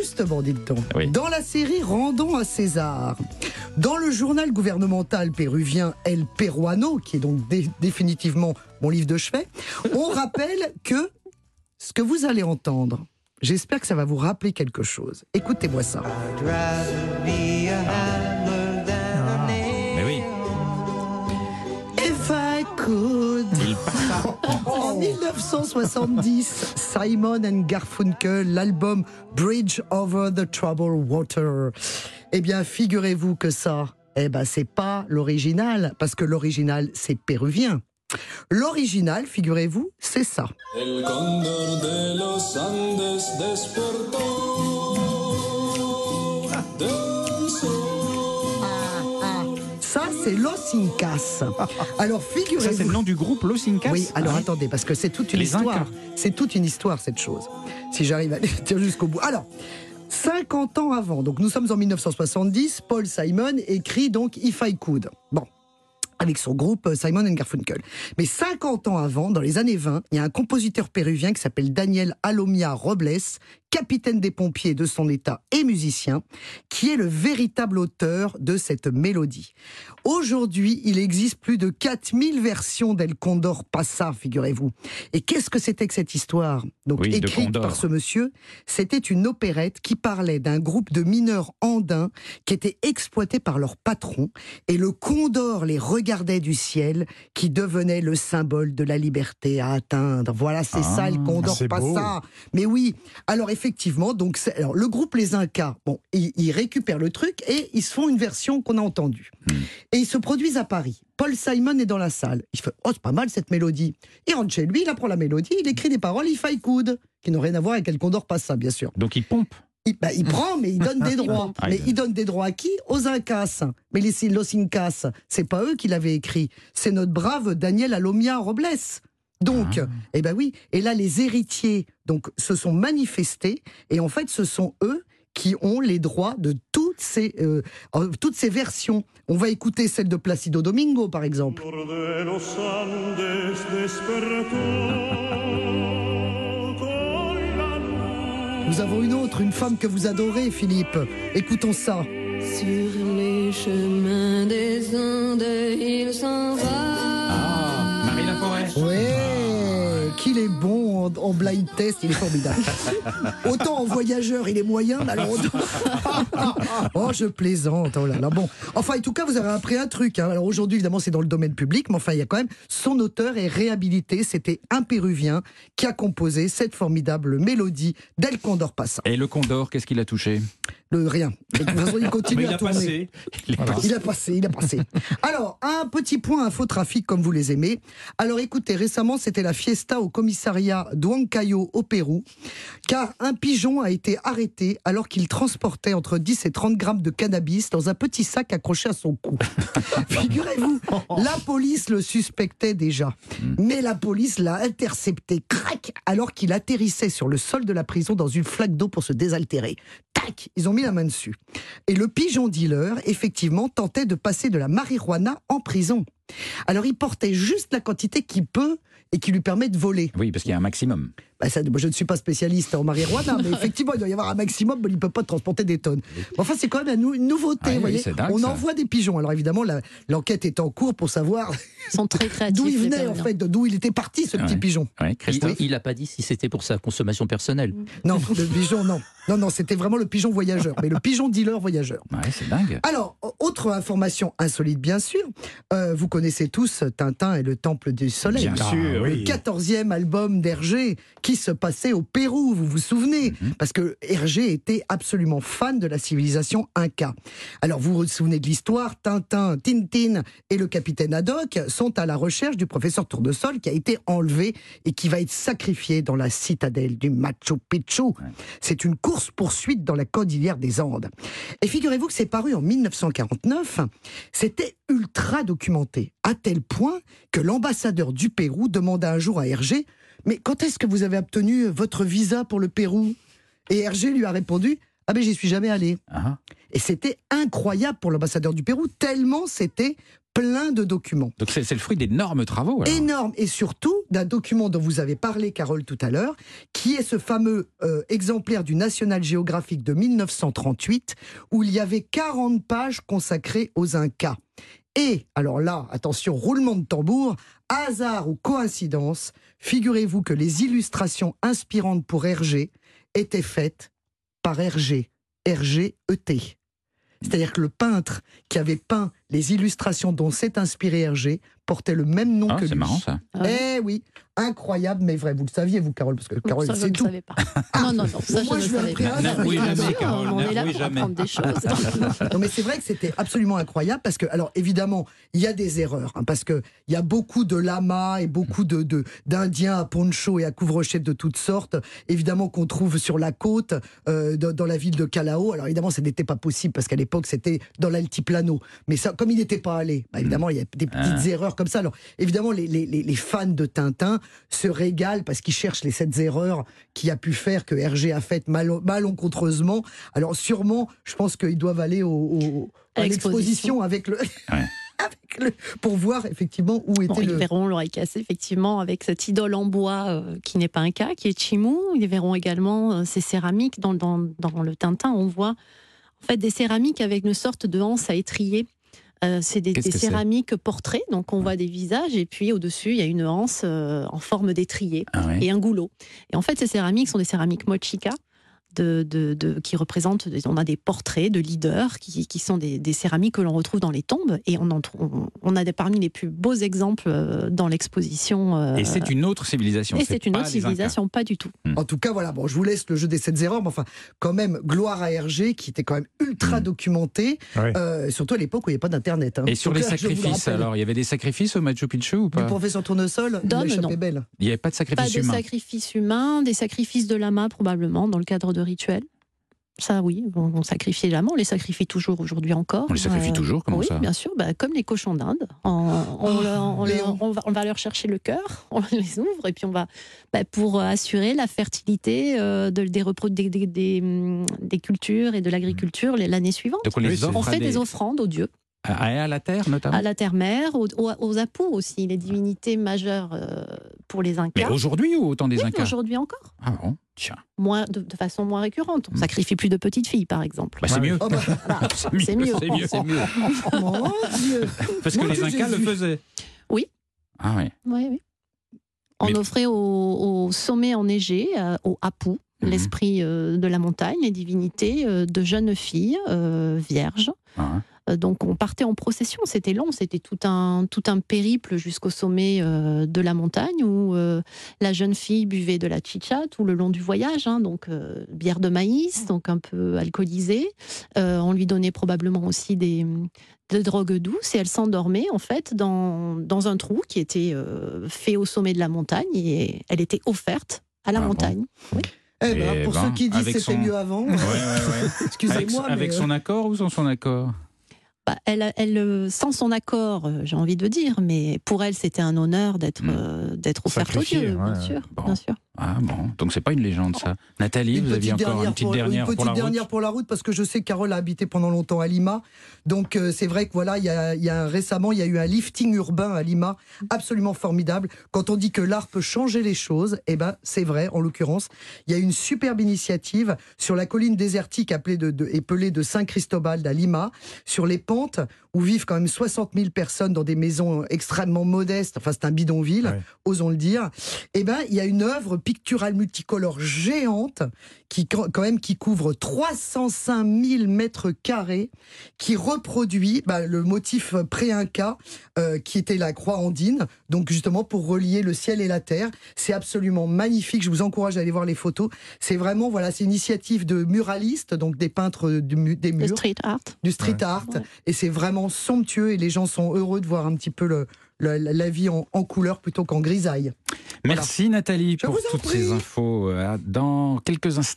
justement, dites donc, Oui. dans la série Rendons à César, dans le journal gouvernemental péruvien El Peruano, qui est donc dé- définitivement mon livre de chevet, on rappelle que ce que vous allez entendre, j'espère que ça va vous rappeler quelque chose. Écoutez-moi ça. 1970, Simon and Garfunkel, l'album Bridge Over the Troubled Water. Eh bien, figurez-vous que ça, eh ben, c'est pas l'original, parce que l'original, c'est péruvien. L'original, figurez-vous, c'est ça. El cóndor de los Andes despertó c'est Los Incas. Alors, Ça, c'est figurez-vous. le nom du groupe Los Incas Oui, alors Ah, attendez, parce que c'est toute une Les histoire. C'est toute une histoire, cette chose. Si j'arrive à dire jusqu'au bout. Alors, 50 ans avant, donc nous sommes en 1970, Paul Simon écrit donc If I Could. Bon. Avec son groupe euh, Simon and Garfunkel. Mais 50 ans avant, dans les années 20, il y a un compositeur péruvien qui s'appelle Daniel Alomia Robles, capitaine des pompiers de son état et musicien, qui est le véritable auteur de cette mélodie. Aujourd'hui, il existe plus de 4000 versions d'El Condor Passa, figurez-vous. Et qu'est-ce que c'était que cette histoire? Donc Oui, écrite Condor. par ce monsieur, c'était une opérette qui parlait d'un groupe de mineurs andins qui étaient exploités par leur patron et le condor les regardait du ciel qui devenait le symbole de la liberté à atteindre. Voilà, c'est Ah, ça, le condor c'est beau. Passa. Mais oui, alors effectivement, donc c'est- alors, le groupe Les Incas, bon, ils, ils récupèrent le truc et ils se font une version qu'on a entendue. Et ils se produisent à Paris. Paul Simon est dans la salle. Il fait Oh, c'est pas mal cette mélodie. Il rentre chez lui, il apprend la mélodie, il écrit des paroles, il I could, qui n'ont rien à voir avec El Condor Passa, bien sûr. Donc il pompe. Il, bah, il prend, mais il donne des droits. Mais il- il donne des droits à qui? Aux Incas. Mais les Los Incas, c'est pas eux qui l'avaient écrit. C'est notre brave Daniel Alomia Robles. Donc, Ah. eh ben oui. Et là, les héritiers donc se sont manifestés et en fait, ce sont eux qui ont les droits de toutes ces euh, toutes ces versions. On va écouter celle de Placido Domingo, par exemple. Luz. Nous avons une autre, une femme que vous adorez, Philippe. Écoutons ça. Sur les chemins des Andes, il s'en va. Ouais, qu'il est bon en, en blind test, il est formidable. Autant en voyageur, il est moyen, mais alors autant- oh, je plaisante. Oh là là. Bon, enfin, en tout cas, vous avez appris un truc. hein. Alors aujourd'hui, évidemment, c'est dans le domaine public, mais enfin, il y a quand même son auteur est réhabilité. C'était un Péruvien qui a composé cette formidable mélodie d'El Condor Passa. Et le Condor, qu'est-ce qu'il a touché? Le rien. Et de toute façon, il continue il à a tourner. passé. Il est passé. Il a passé, il a passé. Alors, un petit point infotrafic comme vous les aimez. Alors écoutez, récemment, c'était la fiesta au commissariat d'Huancayo au Pérou, car un pigeon a été arrêté alors qu'il transportait entre 10 et 30 grammes de cannabis dans un petit sac accroché à son cou. Figurez-vous, la police le suspectait déjà, mais la police l'a intercepté, crac, alors qu'il atterrissait sur le sol de la prison dans une flaque d'eau pour se désaltérer. Tac, ils ont mis la main dessus. Et le pigeon dealer, effectivement, tentait de passer de la marijuana en prison. Alors il portait juste la quantité qu'il peut et qui lui permet de voler. Oui, parce qu'il y a un maximum. Bah, ça, moi, je ne suis pas spécialiste en marijuana, mais effectivement, il doit y avoir un maximum, mais il ne peut pas transporter des tonnes. Mais enfin, c'est quand même une, nou- une nouveauté. Ah vous voyez. dingue, On ça. envoie des pigeons. Alors évidemment, l'enquête est en cours pour savoir d'où il venait, en fait, d'où il était parti, ce Ouais. petit pigeon. Ouais, Il Christophe il a pas dit si c'était pour sa consommation personnelle. Non, le pigeon, non. Non, non, c'était vraiment le pigeon voyageur, mais le pigeon dealer voyageur. Ouais, c'est dingue. Alors, autre information insolite, bien sûr. Euh, vous connaissez tous Tintin et le Temple du Soleil. Bien Ah, sûr, oui. 14e album d'Hergé qui se passait au Pérou, vous vous souvenez Parce que Hergé était absolument fan de la civilisation Inca. Alors vous vous souvenez de l'histoire, Tintin, Tintin et le capitaine Haddock sont à la recherche du professeur Tournesol qui a été enlevé et qui va être sacrifié dans la citadelle du Machu Picchu. C'est une course-poursuite dans la cordillère des Andes. Et figurez-vous que c'est paru en 1949, c'était ultra documenté, à tel point que l'ambassadeur du Pérou demanda un jour à Hergé Mais quand est-ce que vous avez obtenu votre visa pour le Pérou? Et Hergé lui a répondu Ah, ben j'y suis jamais allé. Ah, Et c'était incroyable pour l'ambassadeur du Pérou, tellement c'était plein de documents. Donc c'est le fruit d'énormes travaux. alors. Énorme et surtout d'un document dont vous avez parlé, Carole, tout à l'heure, qui est ce fameux euh, exemplaire du National Geographic de 1938, où il y avait 40 pages consacrées aux Incas. Et, alors là, attention, roulement de tambour, hasard ou coïncidence, figurez-vous que les illustrations inspirantes pour Hergé étaient faites par Hergé, Hergé-ET. C'est-à-dire que le peintre qui avait peint les illustrations dont s'est inspiré Hergé portait le même nom Ah, que lui. c'est marrant ça. Ah. Eh oui, incroyable, mais vrai. Vous le saviez, vous, Carole, parce que Carole, ça, je c'est ne tout. savais pas. Non, non, non, ça, Moi, je je ne vais savais pas. Bien jamais, Carole, on est là pour jamais. apprendre des choses. Non, mais c'est vrai que c'était absolument incroyable parce que, alors évidemment, il y a des erreurs, hein, parce que il y a beaucoup de lamas et beaucoup de de- d'Indiens à poncho et à couvre-chef de toutes sortes, évidemment qu'on trouve sur la côte, euh, dans, dans la ville de Calao. Alors évidemment, ça n'était pas possible parce qu'à l'époque c'était dans l'altiplano. Mais ça, comme il n'était pas allé, bah, évidemment, il y a des petites Ah. erreurs comme ça. Alors évidemment, les, les, les- fans de Tintin se régalent parce qu'ils cherchent les sept erreurs qui a pu faire que Hergé a fait mal, malencontreusement. Alors sûrement, je pense qu'ils doivent aller au, au- À l'exposition. avec le, Ouais. avec le, pour voir effectivement où était Bon, ils le. verront l'oreille cassée, effectivement, avec cette idole en bois euh, qui n'est pas un cas, qui est Chimou. Ils verront également euh, ces céramiques. Dans, dans, dans le Tintin, on voit en fait des céramiques avec une sorte de anse à étrier. Euh, c'est des, Qu'est-ce des que céramiques portraits, donc on voit des visages, et puis au-dessus, il y a une anse euh, en forme d'étrier Ah ouais. et un goulot. Et en fait, ces céramiques sont des céramiques mochica. De, de, de- qui représentent, on a des portraits de leaders qui, qui sont des, des céramiques que l'on retrouve dans les tombes et on, en on, on a des, parmi les plus beaux exemples euh, dans l'exposition. euh, Et c'est une autre civilisation. et c'est une pas autre civilisation, pas du tout. En tout cas, voilà. Bon, je vous laisse le jeu des sept erreurs, mais enfin, quand même, gloire à Hergé, qui était quand même ultra Mm. documenté, Ouais. euh, surtout à l'époque où il n'y avait pas d'internet. hein. Et sur Donc les là, le sacrifices, alors, il y avait des sacrifices au Machu Picchu ou Du pas professeur Tournesol, non. belle. Il n'y avait pas de Pas sacrifice de humain. sacrifice humain, des sacrifices de lama probablement dans le cadre de rituels. Ça, oui, on, on sacrifiait les lamas, on les sacrifie toujours aujourd'hui encore. On les sacrifie Euh, toujours, comment oui, ça bien sûr, bah, comme les cochons d'Inde. On, on va, on va leur chercher le cœur, on les ouvre et puis on va bah, pour assurer la fertilité euh, de- des, repro- des, des- des, des cultures et de l'agriculture les- l'année suivante. Donc on les fait des- des offrandes aux dieux, à, à la terre notamment. à la terre-mère, aux, aux, aux apous aussi, les divinités majeures euh, pour les Mais Incas. aujourd'hui ou au temps des Oui, Incas aujourd'hui encore, Ah bon Tiens, moins, de, de façon moins récurrente. On Mm. sacrifie plus de petites filles, par exemple. bah, c'est mieux. Oh, bah, Voilà. C'est mieux. C'est mieux. Dieu. Parce que les Incas le faisaient. Oui. Ah oui. Oui, oui. On Mais- offrait au, au sommet enneigé, euh, au Apu, Mhm. l'esprit euh, de la montagne, les divinités euh, de jeunes filles euh, vierges. Ah, donc on partait en procession, c'était long, c'était tout un, tout un périple jusqu'au sommet euh, de la montagne où euh, la jeune fille buvait de la chicha tout le long du voyage, hein, donc euh, bière de maïs, donc un peu alcoolisée. Euh, on lui donnait probablement aussi des, des drogues douces et elle s'endormait en fait dans, dans un trou qui était euh, fait au sommet de la montagne et elle était offerte à la Ah bon montagne. Eh ben, Eh pour ben, ceux qui disent c'était son- mieux avant, Ouais, ouais, ouais. Avec, excusez-moi. avec mais, euh, son accord ou sans son accord? Elle, elle, euh, sans son accord, euh, j'ai envie de dire, mais pour elle, c'était un honneur d'être Mm. euh, d'être offerte aux dieux, bien ouais, sûr, Bon. bien sûr. Ah bon, donc c'est pas une légende ça. Nathalie, Une vous aviez encore une petite pour, dernière une petite pour la route dernière pour la route parce que je sais que Carole a habité pendant longtemps à Lima. Donc euh, c'est vrai que voilà, il y a, y a récemment il y a eu un lifting urbain à Lima absolument formidable. Quand on dit que l'art peut changer les choses, eh ben c'est vrai. En l'occurrence, il y a une superbe initiative sur la colline désertique appelée de, de, épelée de Saint Cristobal à Lima, sur les pentes où vivent quand même 60 000 personnes dans des maisons extrêmement modestes. Enfin, c'est un bidonville, Ouais. osons le dire. Eh ben, il y a une œuvre picturale multicolore géante qui quand même qui couvre 305 000 mètres carrés, qui reproduit bah, le motif pré-inca euh, qui était la croix andine, donc justement pour relier le ciel et la terre. C'est absolument magnifique. Je vous encourage à aller voir les photos. C'est vraiment voilà, c'est une initiative de muralistes, donc des peintres du des murs, street art. du street Ouais. art, Ouais. et c'est vraiment somptueux et les gens sont heureux de voir un petit peu le, le- la vie en, en couleur plutôt qu'en grisaille. Merci Nathalie Je pour toutes prie. ces infos. Euh, Dans quelques instants.